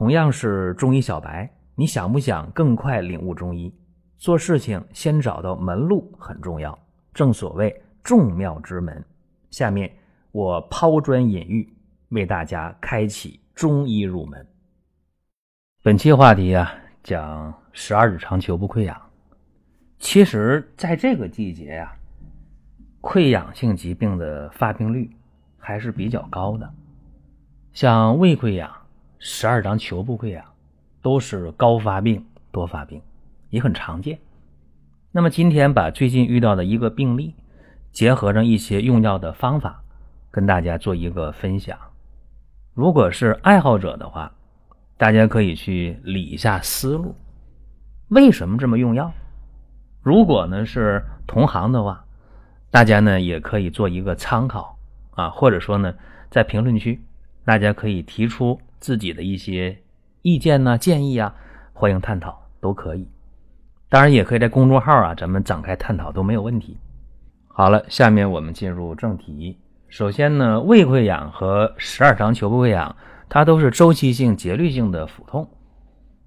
同样是中医小白，你想不想更快领悟中医？做事情先找到门路很重要，正所谓众妙之门。下面我抛砖引玉，为大家开启中医入门。本期话题啊，讲十二指肠球部溃疡。其实，在这个季节呀，溃疡性疾病的发病率还是比较高的，像胃溃疡。十二张球部溃疡都是高发病、多发病，也很常见。那么今天把最近遇到的一个病例，结合上一些用药的方法，跟大家做一个分享。如果是爱好者的话，大家可以去理一下思路，为什么这么用药？如果呢是同行的话，大家呢也可以做一个参考啊，或者说呢在评论区，大家可以提出。自己的一些意见呢、建议啊，欢迎探讨，都可以。当然，也可以在公众号啊，咱们展开探讨都没有问题。好了，下面我们进入正题。首先呢，胃溃疡和十二肠球部溃疡，它都是周期性、节律性的腹痛。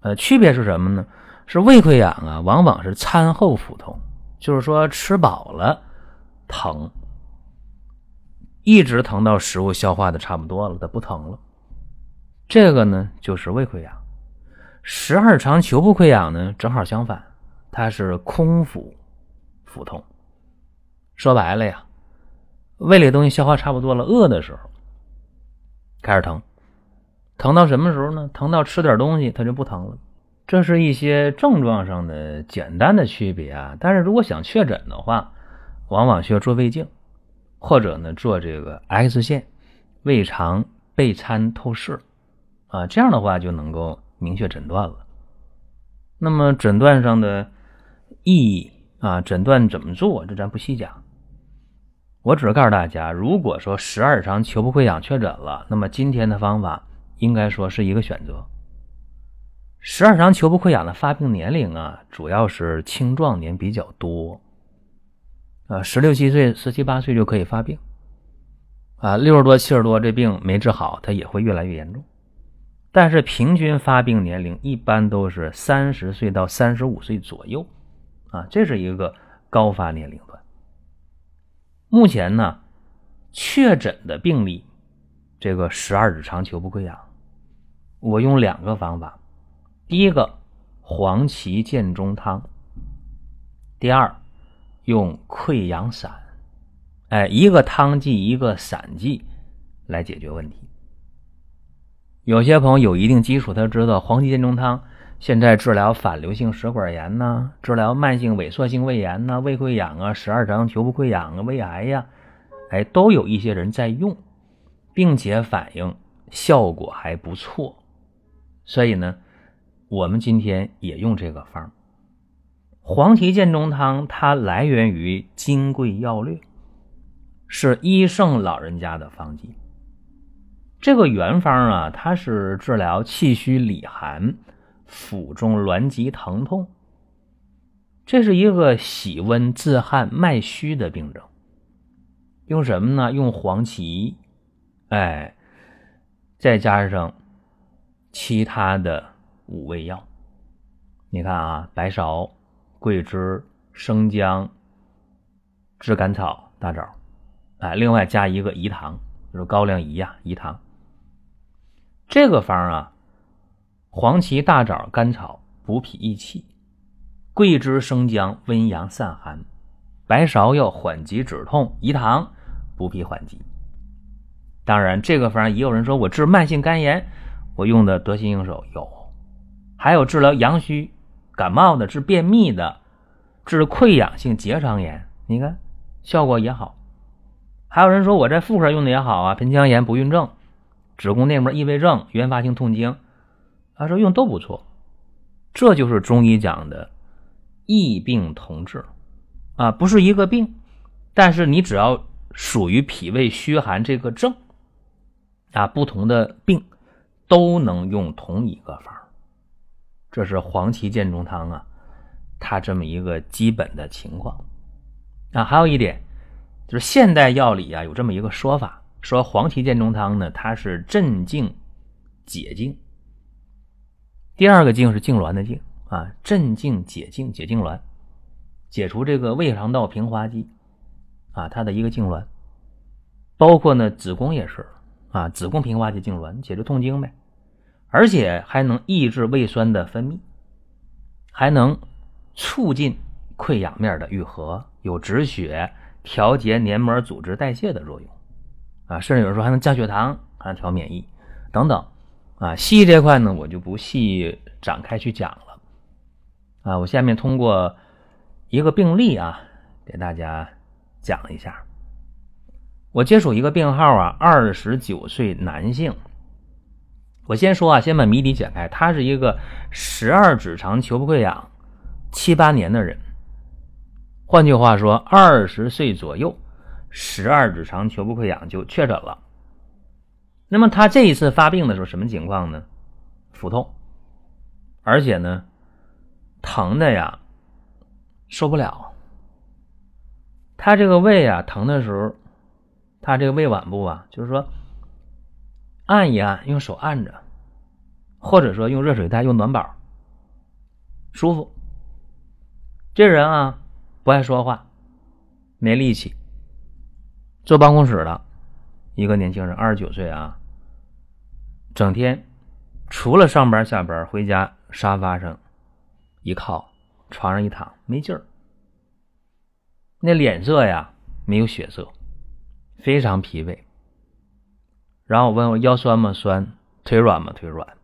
呃，区别是什么呢？是胃溃疡啊，往往是餐后腹痛，就是说吃饱了疼，一直疼到食物消化的差不多了，它不疼了。这个呢，就是胃溃疡。十二肠球部溃疡呢，正好相反，它是空腹腹痛。说白了呀，胃里东西消化差不多了，饿的时候开始疼，疼到什么时候呢？疼到吃点东西它就不疼了。这是一些症状上的简单的区别啊。但是如果想确诊的话，往往需要做胃镜，或者呢做这个 X 线胃肠钡餐透视。啊，这样的话就能够明确诊断了。那么诊断上的意义啊，诊断怎么做，这咱不细讲。我只是告诉大家，如果说十二指肠球部溃疡确诊了，那么今天的方法应该说是一个选择。十二指肠球部溃疡的发病年龄啊，主要是青壮年比较多，啊，十六七岁、十七八岁就可以发病，啊，六十多、七十多这病没治好，它也会越来越严重。但是平均发病年龄一般都是三十岁到三十五岁左右，啊，这是一个高发年龄段。目前呢，确诊的病例，这个十二指肠球部溃疡，我用两个方法，第一个黄芪建中汤，第二用溃疡散，哎，一个汤剂一个散剂来解决问题。有些朋友有一定基础，他知道黄芪建中汤现在治疗反流性食管炎呐，治疗慢性萎缩性胃炎呐、胃溃疡啊、十二指肠球部溃疡啊、胃癌呀，哎，都有一些人在用，并且反映效果还不错。所以呢，我们今天也用这个方。黄芪建中汤它来源于《金匮要略》，是医圣老人家的方剂。这个原方啊，它是治疗气虚里寒、腹中挛急疼痛，这是一个喜温自汗、脉虚的病症。用什么呢？用黄芪，哎，再加上其他的五味药。你看啊，白芍、桂枝、生姜、炙甘草、大枣，哎，另外加一个饴糖，就是高粱饴呀，饴糖。这个方啊，黄芪、大枣、甘草补脾益气，桂枝、生姜温阳散寒，白芍药缓急止痛，饴糖补脾缓急。当然，这个方也有人说我治慢性肝炎，我用的得心应手。有，还有治疗阳虚感冒的，治便秘的，治溃疡性结肠炎，你看效果也好。还有人说我在妇科用的也好啊，盆腔炎不孕症。子宫内膜异位症、原发性痛经，他说用都不错，这就是中医讲的异病同治啊，不是一个病，但是你只要属于脾胃虚寒这个症啊，不同的病都能用同一个方这是黄芪建中汤啊，它这么一个基本的情况啊。还有一点就是现代药理啊，有这么一个说法。说黄芪建中汤呢，它是镇静解痉，第二个痉是痉挛的痉啊，镇静解痉解痉挛，解除这个胃肠道平滑肌啊，它的一个痉挛。包括呢，子宫也是啊，子宫平滑肌痉挛，解除痛经呗，而且还能抑制胃酸的分泌，还能促进溃疡面的愈合，有止血、调节黏膜组织代谢的作用啊，甚至有人说还能降血糖，还能调免疫等等啊。西医这块呢，我就不细展开去讲了啊，我下面通过一个病例啊，给大家讲一下。我接触一个病号啊，二十九岁男性。我先说啊，先把谜底解开。他是一个十二指肠球部溃疡七八年的人，换句话说，二十岁左右，十二指肠球部溃疡就确诊了。那么他这一次发病的时候什么情况呢？腹痛，而且呢，疼的呀，受不了。他这个胃啊，疼的时候。他这个胃脘部啊，就是说按一按，用手按着，或者说用热水袋、用暖宝，舒服。这人啊不爱说话，没力气，坐办公室的一个年轻人，二十九岁啊，整天除了上班下班回家沙发上一靠，床上一躺没劲儿，那脸色呀没有血色。非常疲惫，然后我问我腰酸吗？酸，腿软吗？腿软。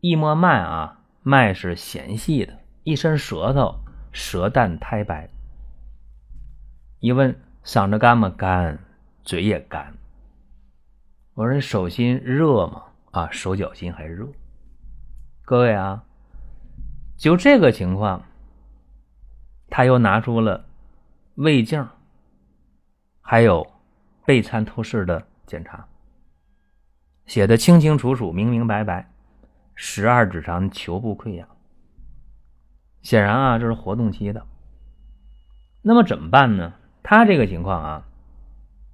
一摸脉啊，脉是弦细的，一伸舌头，舌淡苔白。一问嗓子干吗？干，嘴也干。我说手心热吗？啊，手脚心还热。各位啊，就这个情况，他又拿出了胃镜。还有备餐透视的检查，写的清清楚楚、明明白白，十二指肠球部溃疡。显然啊，这是活动期的。那么怎么办呢？他这个情况啊，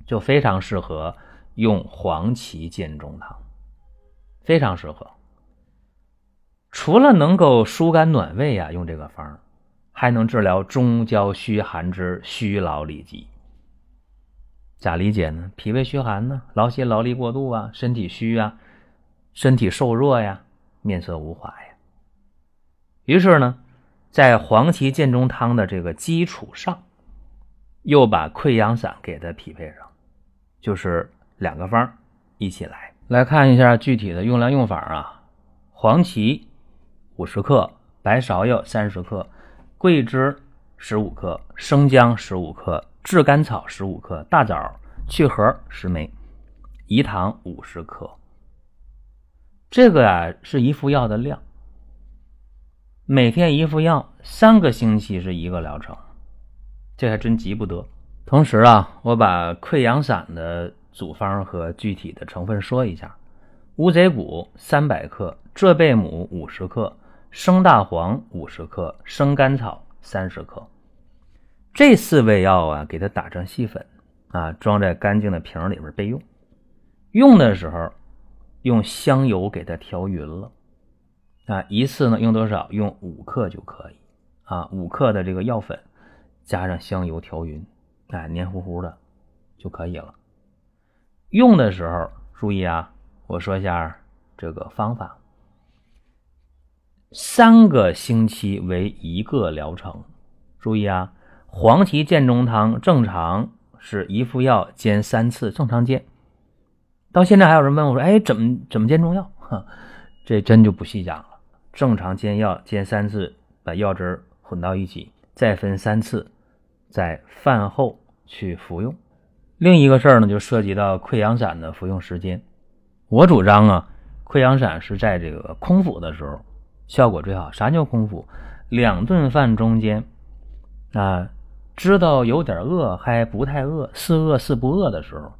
就非常适合用黄芪健中汤，非常适合。除了能够疏肝暖胃啊，用这个方还能治疗中焦虚寒之虚劳里疾。咋理解呢？脾胃虚寒呢，劳心劳力过度啊，身体虚啊，身体瘦弱呀，面色无华呀。于是呢，在黄芪健中汤的这个基础上，又把溃疡散给它匹配上，就是两个方一起来。来看一下具体的用量用法啊：黄芪五十克，白芍药三十克，桂枝十五克，生姜十五克。炙甘草十五克，大枣去核十枚，饴糖五十克。这个啊是一副药的量，每天一副药，三个星期是一个疗程，这还真急不得。同时啊，我把溃疡散的组方和具体的成分说一下：乌贼骨三百克，浙贝母五十克，生大黄五十克，生甘草三十克。这四味药啊，给它打成细粉啊，装在干净的瓶里边备用。用的时候用香油给它调匀了啊，一次呢用多少？用五克就可以啊，五克的这个药粉加上香油调匀，哎，黏糊糊的就可以了。用的时候注意啊，我说一下这个方法：三个星期为一个疗程，注意啊。黄芪健中汤正常是一副药煎三次，正常煎。到现在还有人问我说：“哎，怎么怎么煎中药？”这真就不细讲了。正常煎药煎三次，把药汁混到一起，再分三次，在饭后去服用。另一个事儿呢，就涉及到溃疡散的服用时间。我主张啊，溃疡散是在这个空腹的时候效果最好。啥叫空腹？两顿饭中间啊。知道有点饿还不太饿，似饿似不饿的时候，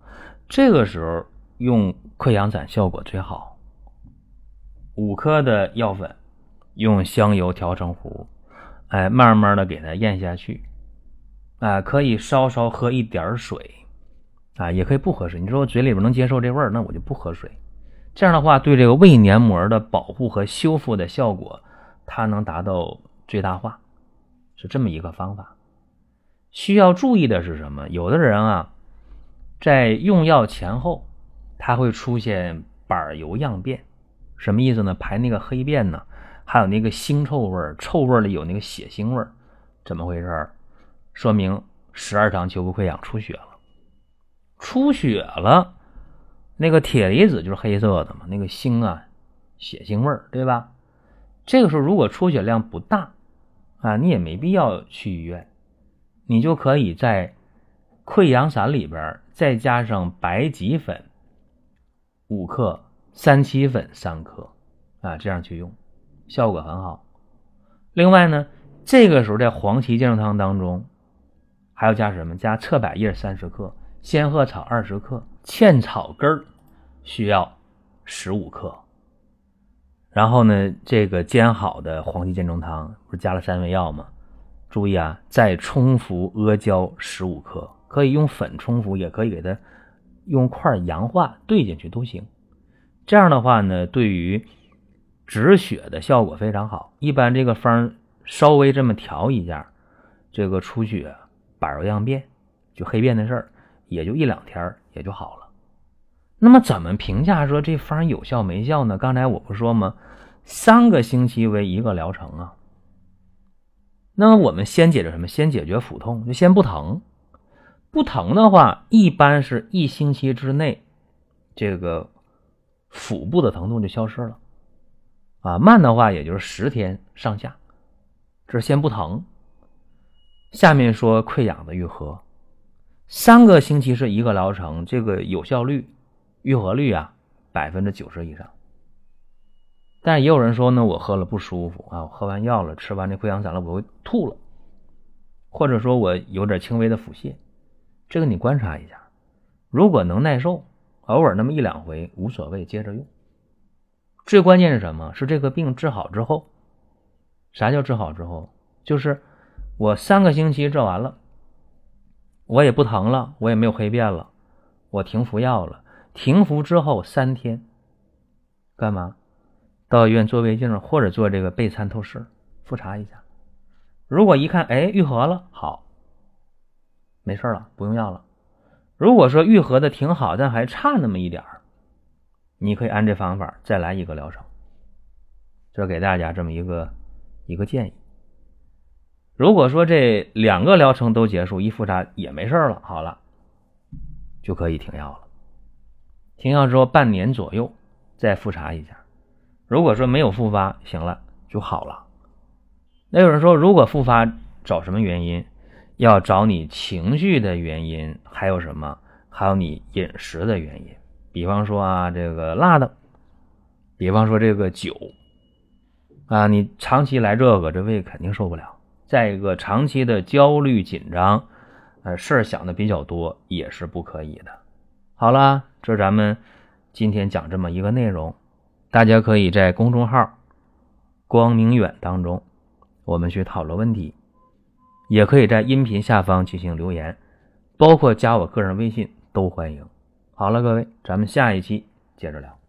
这个时候用溃疡散效果最好。五克的药粉，用香油调成糊，哎，慢慢的给它咽下去，啊，可以稍稍喝一点水，啊，也可以不喝水。你说我嘴里边能接受这味儿，那我就不喝水。这样的话，对这个胃黏膜的保护和修复的效果，它能达到最大化，是这么一个方法。需要注意的是什么？有的人啊，在用药前后，他会出现板油样便，什么意思呢？排那个黑便呢，还有那个腥臭味儿臭味里有那个血腥味儿怎么回事？说明十二肠球部溃疡出血了，出血了。那个铁离子就是黑色的嘛，那个腥啊，血腥味儿，对吧？这个时候如果出血量不大啊，你也没必要去医院，你就可以在溃疡散里边再加上白及粉五克、三七粉三克啊，这样去用，效果很好。另外呢，这个时候在黄芪健壮汤当中还要加什么？加侧柏叶三十克。仙鹤草二十克，茜草根儿需要十五克。然后呢，这个煎好的黄芪煎中汤不是加了三味药吗？注意啊，再冲服阿胶十五克，可以用粉冲服，也可以给它用块洋化兑进去都行。这样的话呢，对于止血的效果非常好。一般这个方稍微这么调一下，这个出血、板儿样便就黑便的事儿。也就一两天也就好了。那么怎么评价说这方有效没效呢？刚才我不说吗？三个星期为一个疗程啊。那么我们先解决什么？先解决腹痛，就先不疼。不疼的话，一般是一星期之内，这个腹部的疼痛就消失了。啊，慢的话也就是十天上下。这是先不疼。下面说溃疡的愈合。三个星期是一个疗程，这个有效率、愈合率啊，百分之九十以上。但也有人说呢，我喝了不舒服啊，我喝完药了，吃完这溃疡散了，我会吐了，或者说我有点轻微的腹泻，这个你观察一下，如果能耐受，偶尔那么一两回无所谓，接着用。最关键是什么？是这个病治好之后，啥叫治好之后？就是我三个星期治完了。我也不疼了，我也没有黑便了，我停服药了。停服之后三天，干嘛？到医院做胃镜或者做这个钡餐透视复查一下。如果一看，哎，愈合了，好，没事了，不用药了。如果说愈合的挺好，但还差那么一点儿，你可以按这方法再来一个疗程。这给大家这么一个一个建议。如果说这两个疗程都结束，一复查也没事了，好了，就可以停药了。停药之后半年左右再复查一下，如果说没有复发，行了就好了。那有人说，如果复发找什么原因？要找你情绪的原因，还有什么？还有你饮食的原因。比方说啊，这个辣的，比方说这个酒啊，你长期来这个，这胃肯定受不了。再一个，长期的焦虑紧张，呃，事儿想的比较多，也是不可以的。好了，这是咱们今天讲这么一个内容，大家可以在公众号“光明远”当中，我们去讨论问题，也可以在音频下方进行留言，包括加我个人微信都欢迎。好了，各位，咱们下一期接着聊。